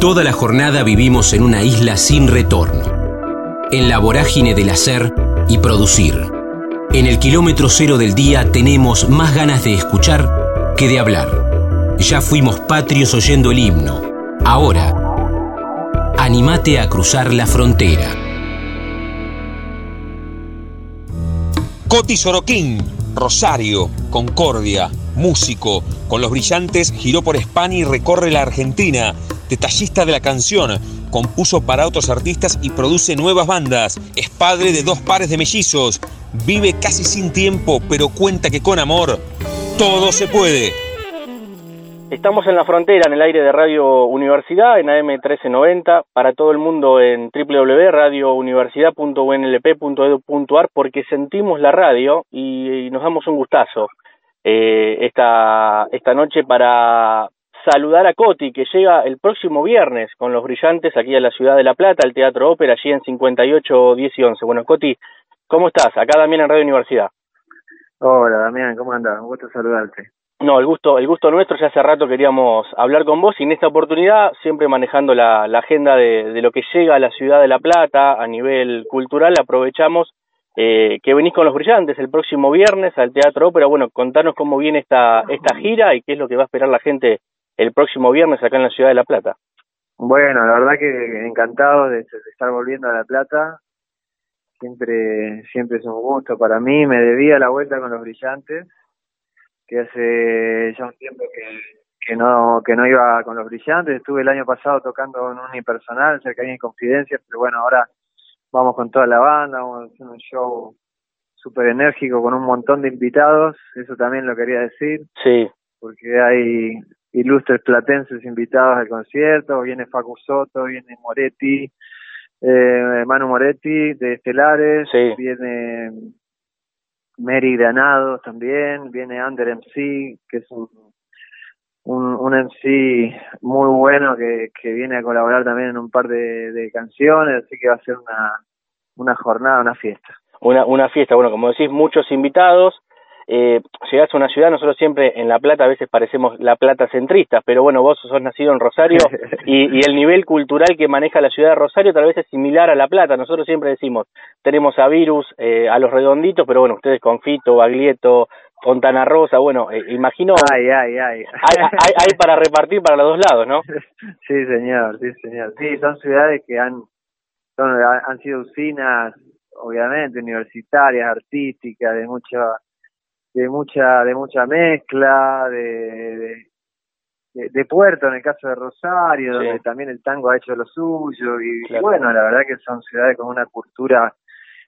Toda la jornada vivimos en una isla sin retorno, en la vorágine del hacer y producir. En el kilómetro cero del día tenemos más ganas de escuchar que de hablar. Ya fuimos patrios oyendo el himno. Ahora, animate a cruzar la frontera. Coti Soroquín, Rosario, Concordia, músico, con los brillantes giró por España y recorre la Argentina detallista de la canción, compuso para otros artistas y produce nuevas bandas. Es padre de dos pares de mellizos. Vive casi sin tiempo, pero cuenta que con amor todo se puede. Estamos en la frontera, en el aire de Radio Universidad, en AM 1390, para todo el mundo en www.radiouniversidad.unlp.edu.ar, porque sentimos la radio y, nos damos un gustazo eh, esta, esta noche para, saludar a Coti, que llega el próximo viernes con los brillantes aquí a la ciudad de La Plata, al Teatro Ópera, allí en 58, 10 y 11. Bueno, Coti, ¿cómo estás? Acá también en Radio Universidad. Hola, Damián, ¿cómo andas? Un gusto saludarte. No, el gusto, el gusto nuestro, ya hace rato queríamos hablar con vos y en esta oportunidad, siempre manejando la, agenda de, de, lo que llega a la ciudad de La Plata a nivel cultural, aprovechamos eh, que venís con los brillantes el próximo viernes al Teatro Ópera. Bueno, contanos cómo viene esta, esta gira y qué es lo que va a esperar la gente el próximo viernes acá en la ciudad de La Plata. Bueno, la verdad que encantado de, estar volviendo a La Plata. Siempre, siempre es un gusto para mí. Me debía la vuelta con los brillantes, que hace ya un tiempo que, que no que no iba con los brillantes. Estuve el año pasado tocando en un unipersonal, cerca de Confidencias, pero bueno, ahora vamos con toda la banda, vamos a hacer un show súper enérgico con un montón de invitados, eso también lo quería decir. Sí. Porque hay ilustres platenses invitados al concierto, viene Facu Soto, viene Moretti, eh, Manu Moretti de Estelares, viene Mary Granados también, viene Under MC, que es un, un, un MC muy bueno que, que viene a colaborar también en un par de, de canciones, así que va a ser una, una jornada, una fiesta. Una, una fiesta, bueno, como decís, muchos invitados, eh, llegás a una ciudad, nosotros siempre en La Plata a veces parecemos La Plata centristas, pero bueno, vos sos nacido en Rosario y, y, el nivel cultural que maneja la ciudad de Rosario tal vez es similar a La Plata. Nosotros siempre decimos, tenemos a Virus, eh, a los redonditos, pero bueno, ustedes con Fito, Baglietto, Fontana Rosa, bueno, eh, imagino... Ay, ay, ay. Hay, hay, para repartir para los dos lados, ¿no? Sí, señor, sí, señor. Sí, son ciudades que han, son, han sido usinas, obviamente, universitarias, artísticas, de mucha de mucha de mucha mezcla de, de, puerto en el caso de Rosario donde también el tango ha hecho lo suyo y, bueno la verdad que son ciudades con una cultura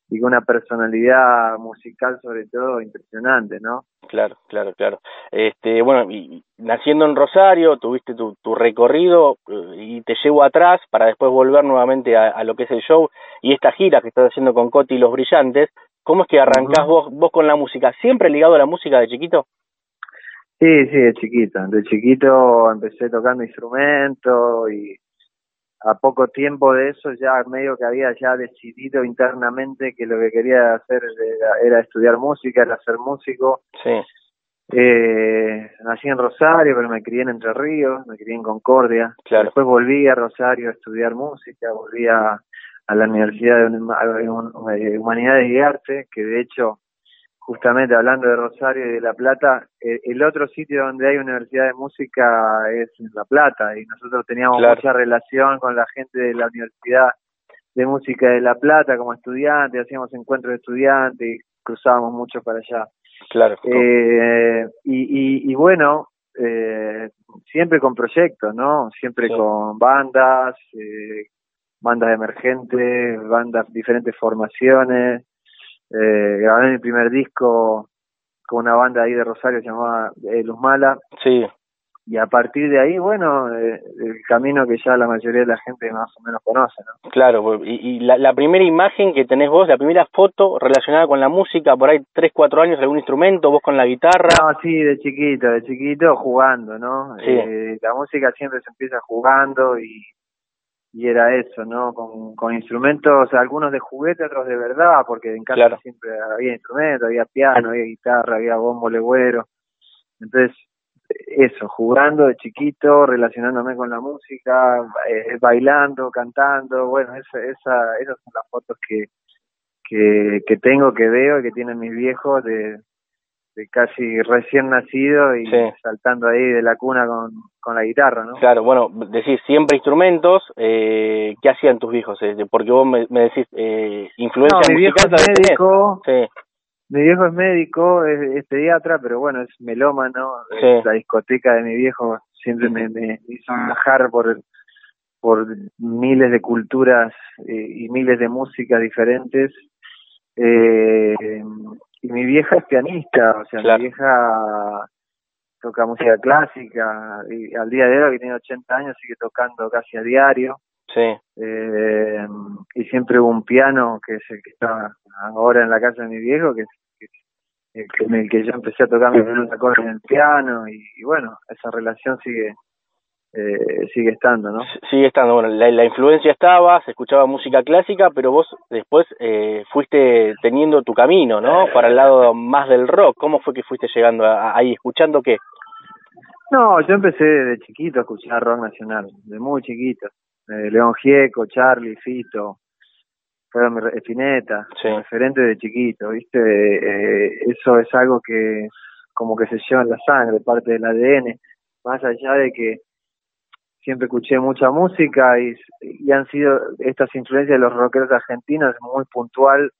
y con una personalidad musical sobre todo impresionante no claro claro claro. Este bueno y naciendo en Rosario tuviste tu, tu recorrido eh, y te llevo atrás para después volver nuevamente a, a lo que es el show y esta gira que estás haciendo con Coti y los Brillantes ¿Cómo es que arrancás vos, vos con la música? ¿Siempre ligado a la música de chiquito? Sí, sí, de chiquito. De chiquito empecé tocando instrumentos y a poco tiempo de eso ya medio que había ya decidido internamente que lo que quería hacer era, estudiar música, era ser músico. Sí. Eh, nací en Rosario, pero me crié en Entre Ríos, me crié en Concordia. Claro. Después volví a Rosario a estudiar música, volví a, a la Universidad de Humanidades y Arte, que de hecho, justamente hablando de Rosario y de La Plata, eh, el otro sitio donde hay universidad de música es en La Plata, y nosotros teníamos mucha relación con la gente de la Universidad de Música de La Plata como estudiantes, hacíamos encuentros de estudiantes y cruzábamos mucho para allá. Claro. Eh, y, y, bueno, eh, siempre con proyectos, ¿no? Siempre con bandas, eh, bandas emergentes, bandas, diferentes formaciones. Eh, grabé mi primer disco con una banda ahí de Rosario llamada eh, Luz Mala. Sí. Y a partir de ahí, bueno, eh, el camino que ya la mayoría de la gente más o menos conoce, ¿no? Claro, pues, y, y la, la, primera imagen que tenés vos, la primera foto relacionada con la música, por ahí tres, cuatro años, algún instrumento, vos con la guitarra. No, sí, de chiquito, de chiquito jugando, ¿no? Sí. Eh, la música siempre se empieza jugando y y era eso, ¿no? Con, con instrumentos, algunos de juguete, otros de verdad, porque en casa siempre había instrumentos, había piano, había guitarra, había bombo legüero. Entonces, eso, jugando de chiquito, relacionándome con la música, eh, bailando, cantando, bueno, esa, esa, esas son las fotos que, que, que tengo, que veo y que tienen mis viejos de, de casi recién nacido y saltando ahí de la cuna con, con la guitarra, ¿no? Claro, bueno, decís siempre instrumentos, eh, ¿qué hacían tus viejos? Eh, porque vos me, decís eh, influencia no, mi viejo es médico, sí. mi viejo es médico, es, pediatra, pero bueno, es melómano, la discoteca de mi viejo siempre me, me hizo viajar por por miles de culturas eh, y miles de músicas diferentes eh, y mi vieja es pianista, o sea, mi vieja toca música clásica y al día de hoy, que tiene 80 años, sigue tocando casi a diario. Sí. Eh, y siempre hubo un piano que es el que está ahora en la casa de mi viejo, que es en el que yo empecé a tocar mi primer acorde en el piano y, bueno, esa relación sigue eh, sigue estando, ¿no? Sigue estando, bueno, la, influencia estaba, se escuchaba música clásica, pero vos después eh, fuiste teniendo tu camino, ¿no? Para el lado más del rock, ¿cómo fue que fuiste llegando ahí, escuchando qué? No, yo empecé de chiquito a escuchar rock nacional, de muy chiquito. Eh, León Gieco, Charlie, Fito, fueron Espineta, referente de chiquito, ¿viste? Eh, eso es algo que como que se lleva en la sangre, parte del ADN, más allá de que siempre escuché mucha música y, y han sido estas influencias de los rockeros argentinos muy puntual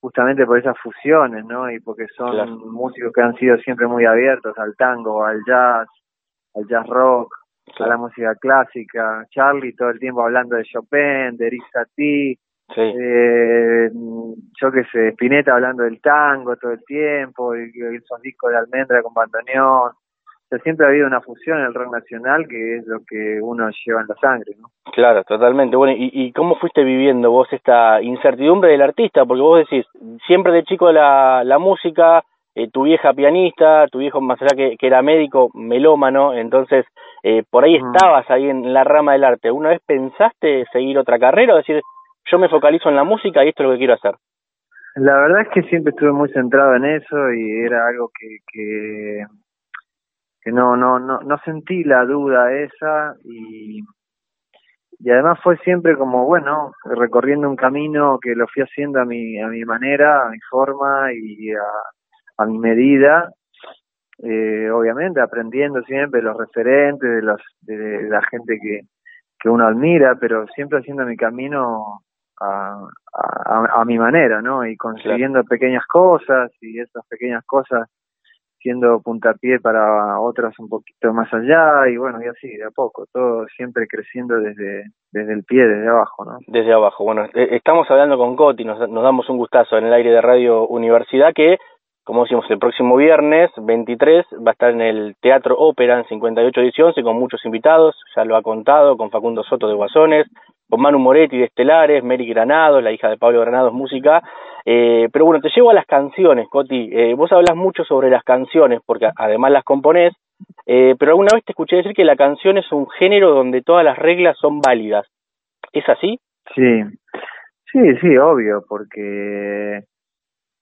justamente por esas fusiones, ¿no? Y porque son músicos que han sido siempre muy abiertos al tango, al jazz, al jazz rock, a la música clásica. Charlie todo el tiempo hablando de Chopin, de Eric Satie, eh, yo que sé, Spinetta hablando del tango todo el tiempo, y, y esos discos de Almendra con bandoneón siempre ha habido una fusión en el rock nacional que es lo que uno lleva en la sangre, ¿no? Claro, totalmente. Bueno, ¿y, y cómo fuiste viviendo vos esta incertidumbre del artista? Porque vos decís, siempre de chico la, la música, eh, tu vieja pianista, tu viejo más allá que, que era médico, melómano, entonces eh, por ahí estabas ahí en la rama del arte. ¿Una vez pensaste seguir otra carrera o decir, yo me focalizo en la música y esto es lo que quiero hacer? La verdad es que siempre estuve muy centrado en eso y era algo que, que que no, no, no, no sentí la duda esa y, y además fue siempre como, bueno, recorriendo un camino que lo fui haciendo a mi, a mi manera, a mi forma y a, a mi medida, eh, obviamente aprendiendo siempre los referentes de, los, de, la gente que, que uno admira, pero siempre haciendo mi camino a, a, a mi manera, ¿no? Y consiguiendo pequeñas cosas y esas pequeñas cosas siendo puntapié para otras un poquito más allá y bueno, y así, de a poco, todo siempre creciendo desde, desde el pie, desde abajo, ¿no? Desde abajo, bueno, eh, estamos hablando con Coti, nos, nos damos un gustazo en el aire de Radio Universidad que, como decimos, el próximo viernes 23 va a estar en el Teatro Ópera en 58 ediciones con muchos invitados, ya lo ha contado, con Facundo Soto de Guasones, con Manu Moretti de Estelares, Mary Granados, la hija de Pablo Granados, música, eh, pero bueno, te llevo a las canciones, Coti. Eh, vos hablas mucho sobre las canciones, porque además las componés, eh, pero alguna vez te escuché decir que la canción es un género donde todas las reglas son válidas. ¿Es así? Sí, sí, sí, obvio, porque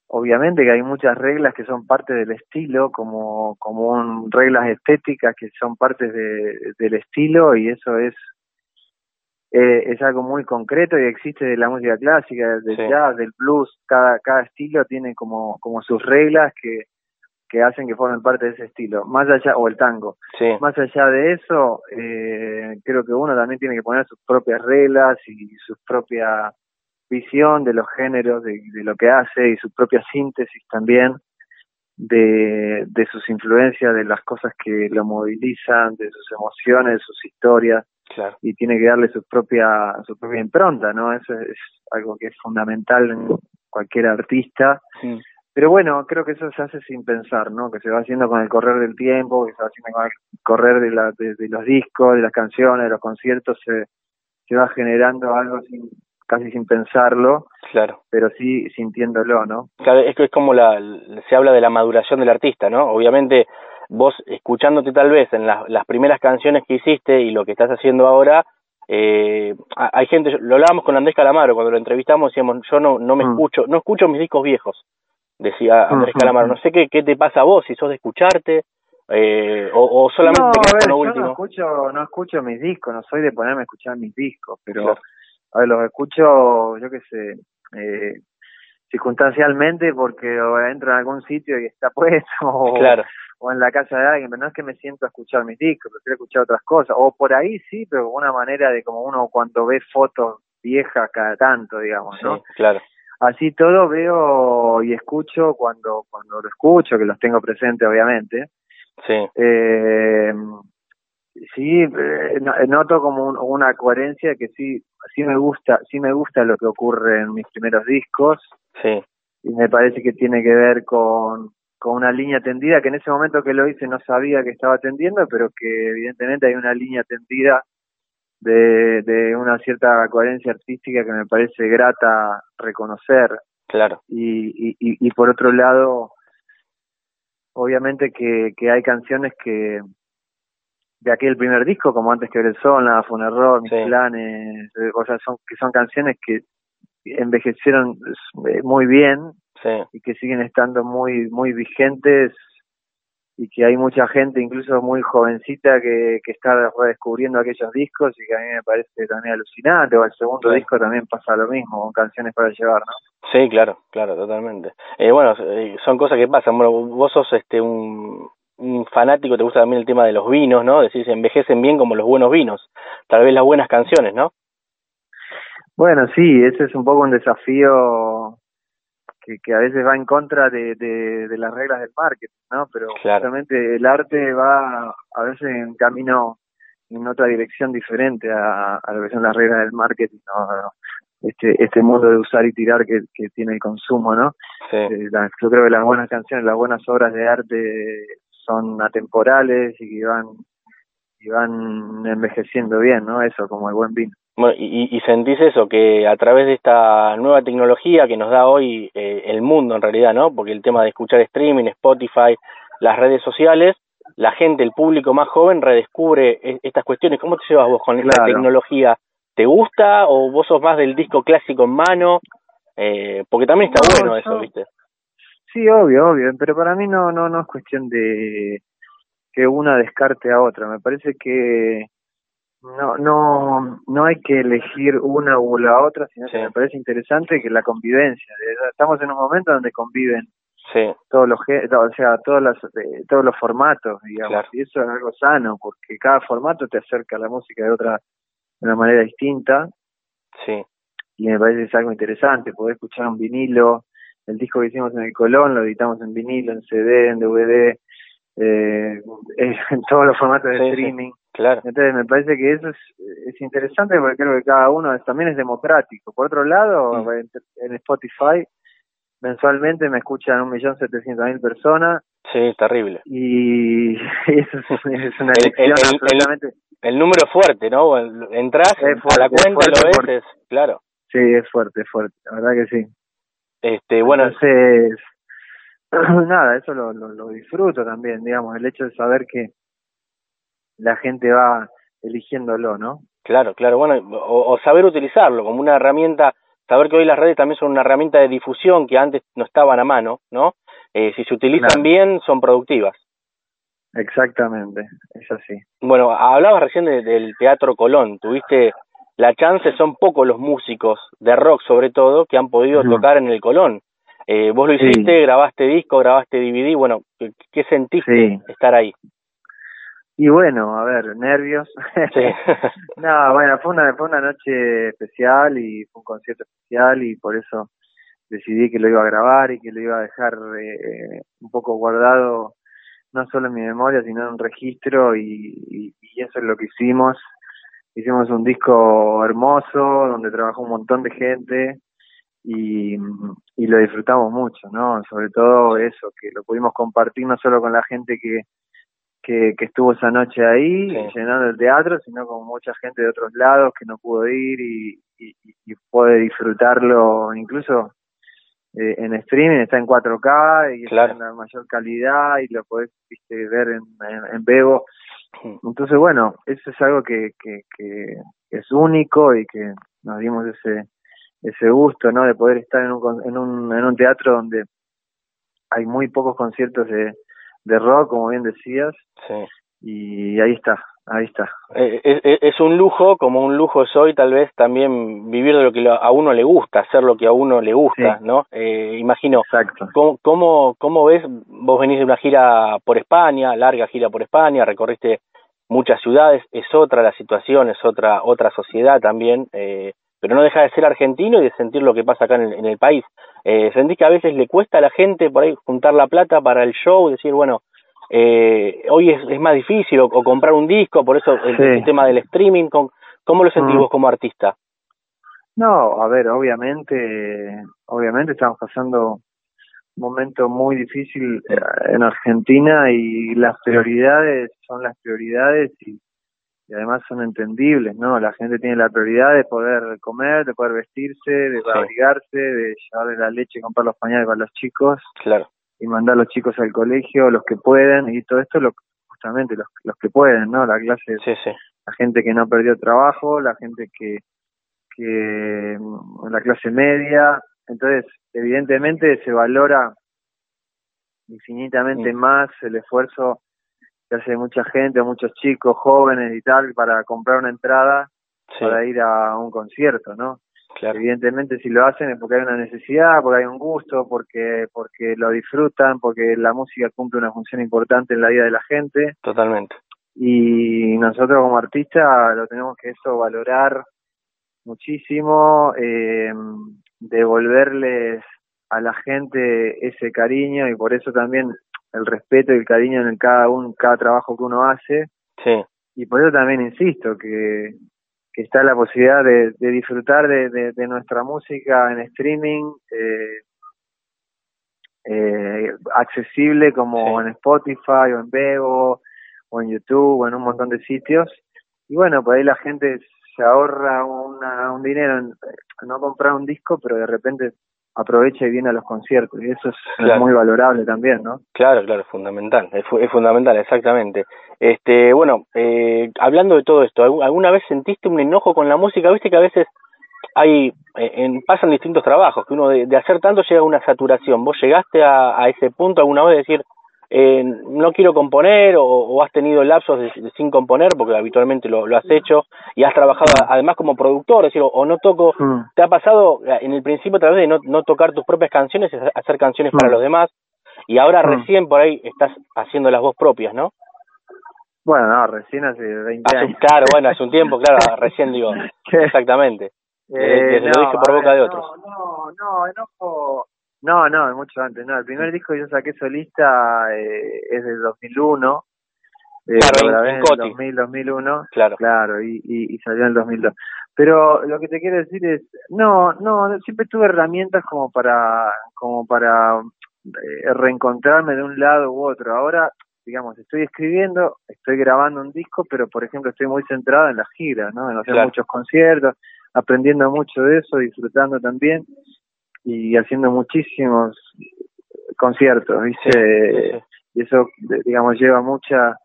obviamente que hay muchas reglas que son parte del estilo, como, como reglas estéticas que son parte de, del estilo, y eso es eh, es algo muy concreto y existe de la música clásica, del jazz, del blues, cada, cada estilo tiene como, como sus reglas que, que hacen que formen parte de ese estilo, más allá, o el tango. Más allá de eso, eh, creo que uno también tiene que poner sus propias reglas y su propia visión de los géneros, de, de lo que hace y su propia síntesis también de, de sus influencias, de las cosas que lo movilizan, de sus emociones, de sus historias y tiene que darle su propia su propia impronta, ¿no? Eso es algo que es fundamental en cualquier artista. Pero bueno, creo que eso se hace sin pensar, ¿no? Que se va haciendo con el correr del tiempo, que se va haciendo con el correr de, la, de, los discos, de las canciones, de los conciertos, se, se va generando algo sin casi sin pensarlo, claro. pero sí sintiéndolo, ¿no? Claro, es que es como la, se habla de la maduración del artista, ¿no? Obviamente vos escuchándote tal vez en las primeras canciones que hiciste y lo que estás haciendo ahora, eh, hay gente, lo hablábamos con Andrés Calamaro cuando lo entrevistamos, decíamos, yo no, no me mm. escucho, no escucho mis discos viejos, decía Andrés Calamaro, no sé qué, qué te pasa a vos, si sos de escucharte, Eh, o, solamente no, a último? Yo no escucho, no escucho mis discos, no soy de ponerme a escuchar mis discos, pero a ver, los escucho, yo qué sé, eh, circunstancialmente porque entro en algún sitio y está puesto o, o, en la casa de alguien, pero no es que me siento a escuchar mis discos, prefiero escuchar otras cosas, o por ahí sí, pero una manera de como uno cuando ve fotos viejas cada tanto, digamos, ¿no? claro. Así todo veo y escucho cuando cuando lo escucho, que los tengo presentes obviamente. Sí. Eh, sí, eh, noto como una coherencia que sí sí me gusta, sí me gusta lo que ocurre en mis primeros discos. Sí. Y me parece que tiene que ver con, con una línea tendida que en ese momento que lo hice no sabía que estaba tendiendo, pero que evidentemente hay una línea tendida de, de una cierta coherencia artística que me parece grata reconocer. Claro. Y, y, y, por otro lado, obviamente que, que hay canciones que, de aquel primer disco, como antes que el sol, nada fue un error, mis planes, eh, o sea, son, que son canciones que envejecieron eh, muy bien y que siguen estando muy, muy vigentes y que hay mucha gente, incluso muy jovencita, que, que está redescubriendo aquellos discos y que a mí me parece también alucinante, o el segundo disco también pasa lo mismo, con canciones para llevar, ¿no? Sí, claro, claro, totalmente. Eh, bueno, son cosas que pasan. Bueno, vos sos este un, un fanático, te gusta también el tema de los vinos, ¿no? Decís, envejecen bien como los buenos vinos, tal vez las buenas canciones, ¿no? Bueno, sí, ese es un poco un desafío que, que a veces va en contra de, de, las reglas del marketing, ¿no? Pero justamente el arte va a veces en camino en otra dirección diferente a, a lo que son las reglas del marketing, ¿no? Este, este mundo de usar y tirar que, que tiene el consumo, ¿no? Sí. Eh, yo creo que las buenas canciones, las buenas obras de arte son atemporales y que van y van envejeciendo bien, ¿no? Eso, como el buen vino. Bueno, y, y sentís eso, que a través de esta nueva tecnología que nos da hoy eh, el mundo en realidad, ¿no? Porque el tema de escuchar streaming, Spotify, las redes sociales, la gente, el público más joven redescubre e, estas cuestiones. ¿Cómo te llevas vos con esta tecnología? ¿Te gusta o vos sos más del disco clásico en mano? Eh, porque también está bueno eso, ¿viste? Sí, obvio, obvio, pero para mí no, no, no es cuestión de que una descarte a otra. Me parece que no, no, no hay que elegir una u la otra, sino que me parece interesante que la convivencia. Estamos en un momento donde conviven todos los, o sea, todos los, eh, todos los formatos, digamos, y eso es algo sano, porque cada formato te acerca a la música de otra, de una manera distinta. Sí. Y me parece que es algo interesante, poder escuchar un vinilo el disco que hicimos en el Colón lo editamos en vinilo, en CD, en DVD, eh, en todos los formatos de streaming. claro. Entonces me parece que eso es, es interesante porque creo que cada uno también es democrático. Por otro lado, mm. en, Spotify mensualmente me escuchan un millón setecientos mil personas. Sí, terrible. Y eso es, una elección el, absolutamente... El, número fuerte, ¿no? Entras a la cuenta, lo ves, claro. Sí, es fuerte, es fuerte, la verdad que sí. Este, bueno, entonces nada, eso lo, lo, disfruto también, digamos, el hecho de saber que la gente va eligiéndolo, ¿no? Claro, claro, bueno, o, saber utilizarlo como una herramienta, saber que hoy las redes también son una herramienta de difusión que antes no estaban a mano, ¿no? Eh, si se utilizan bien, son productivas. Exactamente, es así. Bueno, hablabas recién del Teatro Colón, tuviste la chance son pocos los músicos de rock sobre todo que han podido tocar en el Colón. Eh, vos lo hiciste, grabaste disco, grabaste DVD, bueno, ¿qué, sentiste estar ahí? Y bueno, a ver, nervios. Sí. no, bueno, fue una, fue una noche especial y fue un concierto especial y por eso decidí que lo iba a grabar y que lo iba a dejar eh, un poco guardado, no solo en mi memoria, sino en un registro y, y eso es lo que hicimos hicimos un disco hermoso donde trabajó un montón de gente y, y lo disfrutamos mucho, ¿no? Sobre todo eso, que lo pudimos compartir no solo con la gente que, que, que estuvo esa noche ahí llenando el teatro, sino con mucha gente de otros lados que no pudo ir y, y, y puede disfrutarlo incluso eh, en streaming, está en 4K y está en la mayor calidad y lo podés viste, ver en, en, en Bebo entonces, bueno, eso es algo que, que, que es único y que nos dimos ese ese gusto, ¿no? De poder estar en un, en un, en un teatro donde hay muy pocos conciertos de, de rock, como bien decías. Sí. Y ahí está, ahí está. Eh, es, un lujo, como un lujo es hoy tal vez también vivir de lo que a uno le gusta, hacer lo que a uno le gusta, ¿no? Eh, imagino, Exacto. ¿cómo, cómo, ¿cómo ves? Vos venís de una gira por España, larga gira por España, recorriste muchas ciudades, es otra la situación, es otra, otra sociedad también, eh, pero no deja de ser argentino y de sentir lo que pasa acá en el, país. Eh, ¿Sentís que a veces le cuesta a la gente por ahí juntar la plata para el show, decir, bueno, eh, hoy es, es, más difícil o, comprar un disco, por eso el, tema del streaming, ¿cómo lo sentís mm. vos como artista? No, a ver, obviamente, obviamente estamos pasando un momento muy difícil eh, en Argentina y las prioridades son las prioridades y y además son entendibles, ¿no? La gente tiene la prioridad de poder comer, de poder vestirse, de abrigarse, de llevarle la leche, comprar los pañales para los chicos. Claro. Y mandar a los chicos al colegio, los que pueden, y todo esto lo, justamente los, los que pueden, ¿no? La clase, sí, sí. la gente que no perdió trabajo, la gente que, que, la clase media. Entonces, evidentemente se valora infinitamente más el esfuerzo que hace mucha gente, muchos chicos, jóvenes y tal, para comprar una entrada para ir a un concierto, ¿no? Evidentemente si lo hacen es porque hay una necesidad, porque hay un gusto, porque porque lo disfrutan, porque la música cumple una función importante en la vida de la gente. Totalmente. Y nosotros como artistas lo tenemos que eso valorar muchísimo, eh, devolverles a la gente ese cariño y por eso también el respeto y el cariño en cada un, cada trabajo que uno hace. Sí. Y por eso también insisto que, que está la posibilidad de, de disfrutar de, de, nuestra música en streaming eh, eh, accesible como en Spotify o en Bebo o en YouTube o en un montón de sitios. Y bueno, por ahí la gente se ahorra una, un dinero en no comprar un disco, pero de repente aprovecha y viene a los conciertos y eso es, muy valorable también, ¿no? Claro, claro, es fundamental, es, fundamental, exactamente. Este, bueno, eh, hablando de todo esto, ¿alguna vez sentiste un enojo con la música? Viste que a veces hay, eh, en, pasan distintos trabajos, que uno de, de, hacer tanto llega a una saturación. ¿Vos llegaste a, a ese punto alguna vez de decir, eh, no quiero componer o, has tenido lapsos sin componer porque habitualmente lo, has hecho y has trabajado además como productor, es decir, o, no toco, mm. te ha pasado eh, en el principio tal vez de no, no tocar tus propias canciones, hacer canciones para los demás y ahora mm. recién por ahí estás haciendo las voz propias, ¿no? Bueno, no, recién hace 20 años. claro, bueno, hace un tiempo, claro, recién digo, exactamente. Eh, lo dije por boca de otros. No, no, no, enojo no, no, mucho antes. No, el primer disco que yo saqué solista eh, es del 2001. Eh, claro, en, en, 2000, 2001. Claro. Claro, y, y, salió en el 2002. Pero lo que te quiero decir es, no, no, siempre tuve herramientas como para, como para eh, reencontrarme de un lado u otro. Ahora, digamos, estoy escribiendo, estoy grabando un disco, pero por ejemplo estoy muy centrado en la gira, ¿no? En hacer muchos conciertos, aprendiendo mucho de eso, disfrutando también y haciendo muchísimos conciertos, ¿viste? Y eso, digamos, lleva mucha,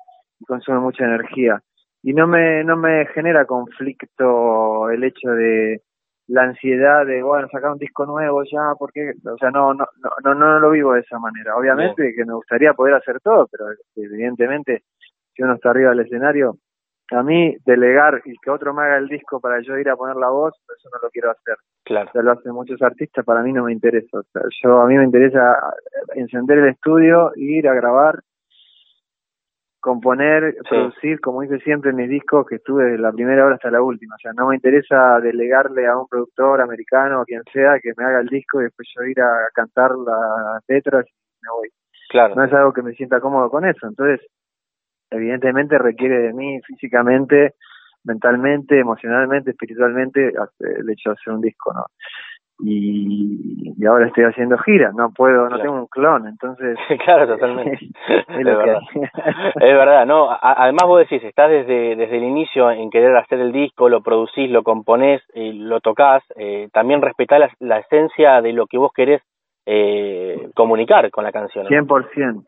consume mucha energía. Y no me, no me genera conflicto el hecho de la ansiedad de, bueno, sacar un disco nuevo ya, porque, o sea, no, no, no, no, lo vivo de esa manera. Obviamente que me gustaría poder hacer todo, pero evidentemente, si uno está arriba del escenario, a mí delegar y que otro me haga el disco para yo ir a poner la voz, eso no lo quiero hacer. Claro. lo hacen muchos artistas, para mí no me interesa. O sea, yo a mí me interesa encender el estudio, ir a grabar, componer, producir, como hice siempre en mis discos, que estuve de la primera hora hasta la última. O sea, no me interesa delegarle a un productor americano o quien sea que me haga el disco y después yo ir a cantar las letras y me voy. Claro. No es algo que me sienta cómodo con eso. Entonces, evidentemente requiere de mí físicamente, mentalmente, emocionalmente, espiritualmente, el hecho de hacer un disco, ¿no? Y, y ahora estoy haciendo giras, no puedo, no tengo un clon, entonces... claro, totalmente. es, verdad. es verdad, ¿no? además vos decís, estás desde, desde el inicio en querer hacer el disco, lo producís, lo componés, y lo tocas, eh, también respetás la, la, esencia de lo que vos querés eh, comunicar con la canción. ¿no? 100%.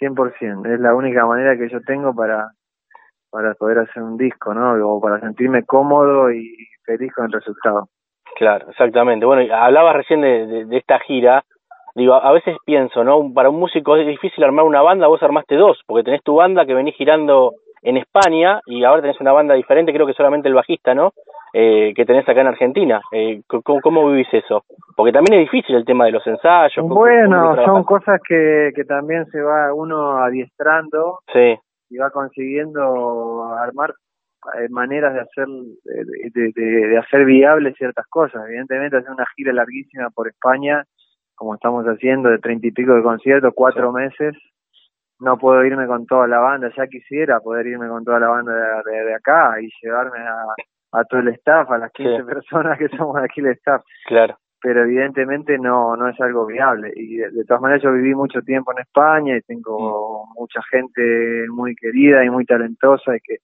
100%, es la única manera que yo tengo para para poder hacer un disco, ¿no? O para sentirme cómodo y feliz con el resultado. Claro, exactamente. Bueno, hablabas recién de, de, esta gira, digo, a veces pienso, ¿no? Para un músico es difícil armar una banda, vos armaste dos, porque tenés tu banda que venís girando en España y ahora tenés una banda diferente, creo que solamente el bajista, ¿no? Eh, que tenés acá en Argentina. Eh, ¿cómo, ¿Cómo vivís eso? Porque también es difícil el tema de los ensayos. Bueno, son cosas que, que también se va uno adiestrando sí. y va consiguiendo armar eh, maneras de hacer de, de, hacer viables ciertas cosas. Evidentemente, hacer una gira larguísima por España, como estamos haciendo, de treinta y pico de conciertos, cuatro meses, no puedo irme con toda la banda, ya quisiera poder irme con toda la banda de, de, acá y llevarme a, a, todo el staff, a las 15 personas que somos aquí el staff. Claro. Pero evidentemente no no es algo viable. Y de, todas maneras yo viví mucho tiempo en España y tengo mm. mucha gente muy querida y muy talentosa y que,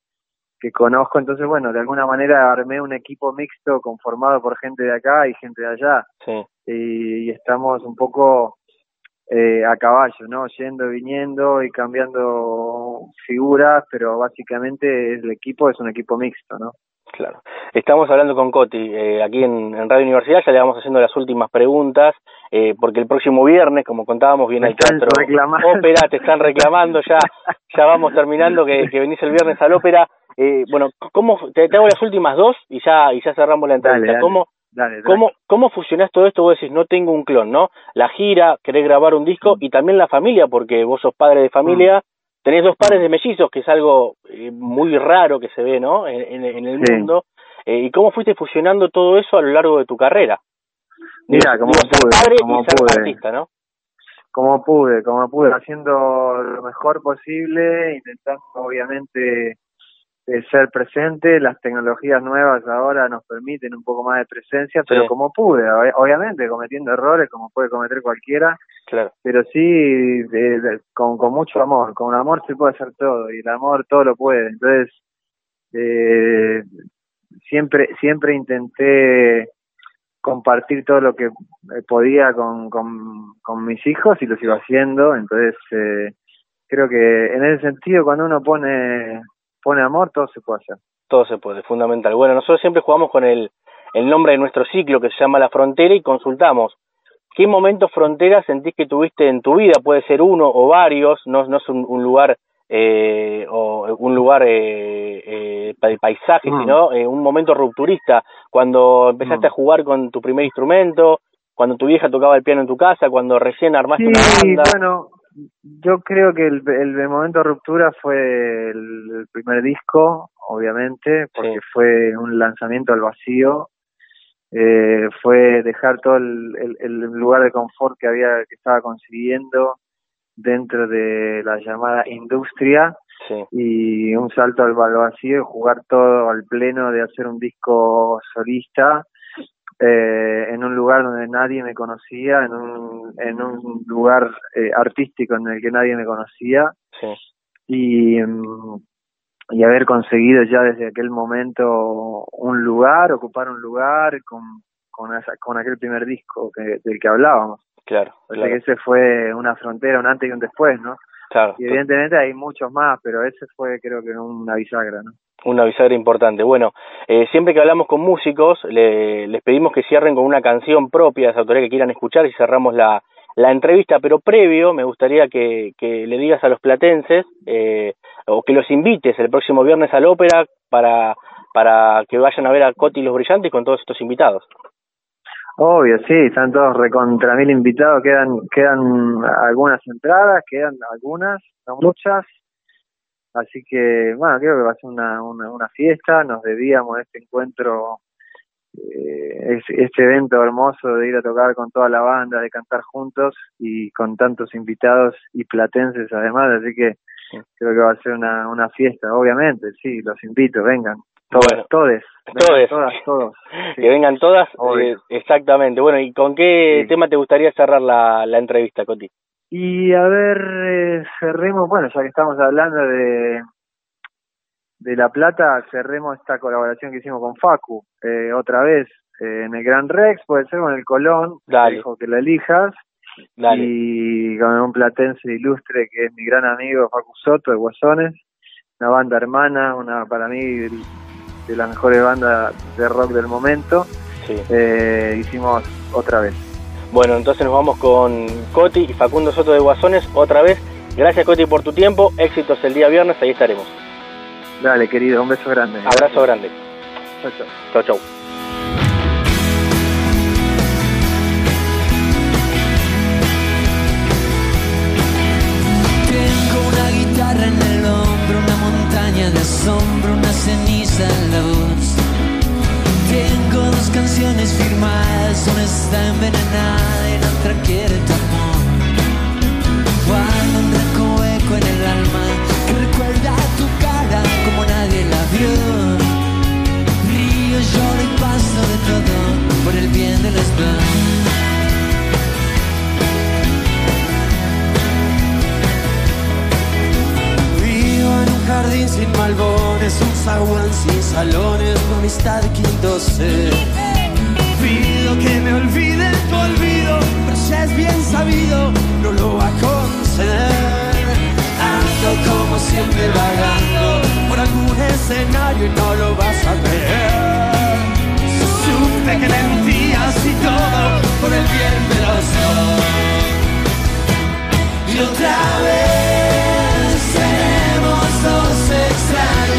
que conozco. Entonces, bueno, de alguna manera armé un equipo mixto conformado por gente de acá y gente de allá. Sí. y estamos un poco eh, a caballo, ¿no? Yendo, viniendo y cambiando figuras, pero básicamente el equipo es un equipo mixto, ¿no? Claro. Estamos hablando con Coti eh, aquí en, Radio Universidad, ya le vamos haciendo las últimas preguntas, eh, porque el próximo viernes, como contábamos, viene el teatro ópera, te están reclamando, ya ya vamos terminando, que, que venís el viernes al ópera. Eh, bueno, ¿cómo, te, hago las últimas dos y ya y ya cerramos la entrevista. ¿Cómo, ¿Cómo, ¿Cómo fusionás todo esto? Vos decís, no tengo un clon, ¿no? La gira, querés grabar un disco y también la familia, porque vos sos padre de familia, mm. Tenés dos pares de mellizos, que es algo eh, muy raro que se ve, ¿no? En, el mundo. Eh, ¿Y cómo fuiste fusionando todo eso a lo largo de tu carrera? Mira, como pude, como pude. Artista, ¿no? Como pude, como pude, haciendo lo mejor posible, intentando obviamente ser presente, las tecnologías nuevas ahora nos permiten un poco más de presencia, pero como pude, obviamente cometiendo errores como puede cometer cualquiera, claro. pero sí con, con mucho amor, con amor se puede hacer todo y el amor todo lo puede, entonces eh, siempre siempre intenté compartir todo lo que podía con, con, con mis hijos y lo sigo haciendo, entonces eh, creo que en ese sentido cuando uno pone pone amor, todo se puede hacer. Todo se puede, fundamental. Bueno, nosotros siempre jugamos con el, el nombre de nuestro ciclo que se llama La Frontera y consultamos. ¿Qué momentos frontera sentís que tuviste en tu vida? Puede ser uno o varios, no, no es un, lugar eh, o un lugar eh, eh, de paisaje, mm. sino eh, un momento rupturista, cuando empezaste mm. a jugar con tu primer instrumento, cuando tu vieja tocaba el piano en tu casa, cuando recién armaste una banda. bueno, yo creo que el, el, momento de ruptura fue el, primer disco, obviamente, porque fue un lanzamiento al vacío. Eh, fue dejar todo el, el, lugar de confort que había que estaba consiguiendo dentro de la llamada industria y un salto al vacío y jugar todo al pleno de hacer un disco solista eh, en un lugar donde nadie me conocía, en un, en un lugar eh, artístico en el que nadie me conocía. Y, mm, y haber conseguido ya desde aquel momento un lugar, ocupar un lugar con, con, con aquel primer disco que, del que hablábamos. Claro. O sea que ese fue una frontera, un antes y un después, ¿no? Claro. Y evidentemente hay muchos más, pero ese fue creo que una bisagra, ¿no? Una bisagra importante. Bueno, eh, siempre que hablamos con músicos, les pedimos que cierren con una canción propia de esa autoría que quieran escuchar y cerramos la, la entrevista, pero previo me gustaría que, que le digas a los platenses eh, o que los invites el próximo viernes a la ópera para, para que vayan a ver a Coti y los Brillantes con todos estos invitados. Obvio, sí, están todos recontra mil invitados, quedan, quedan algunas entradas, quedan algunas, no muchas, así que, bueno, creo que va a ser una, una, una fiesta, nos debíamos este encuentro, eh, este evento hermoso de ir a tocar con toda la banda, de cantar juntos y con tantos invitados y platenses además, así que creo que va a ser una, una fiesta, obviamente, sí, los invito, vengan. Todas, todes. Todas, todos. Que vengan todas, eh, exactamente. Bueno, ¿y con qué tema te gustaría cerrar la, la entrevista, Coti? Y a ver, eh, cerremos, bueno, ya que estamos hablando de de La Plata, cerremos esta colaboración que hicimos con Facu, eh, otra vez, eh, en el Gran Rex, puede ser con el Colón, Dale. dijo que la elijas, Dale. y con un platense ilustre que es mi gran amigo Facu Soto de Guasones, una banda hermana, una para mí de las mejores bandas de rock del momento. Sí. Eh, hicimos otra vez. Bueno, entonces nos vamos con Coti y Facundo Soto de Guasones otra vez. Gracias Coti por tu tiempo, éxitos el día viernes, ahí estaremos. Dale, querido, un beso grande. Abrazo grande. Chau, chau. Chau, chau. Un zaguán sin salones, una amistad quinto C. Pido que me olvide tu olvido, pero si es bien sabido, no lo va a conceder. Ando como siempre vagando por algún escenario y no lo vas a creer. Supe que mentías y todo por el bien de los dos. Y otra vez seremos dos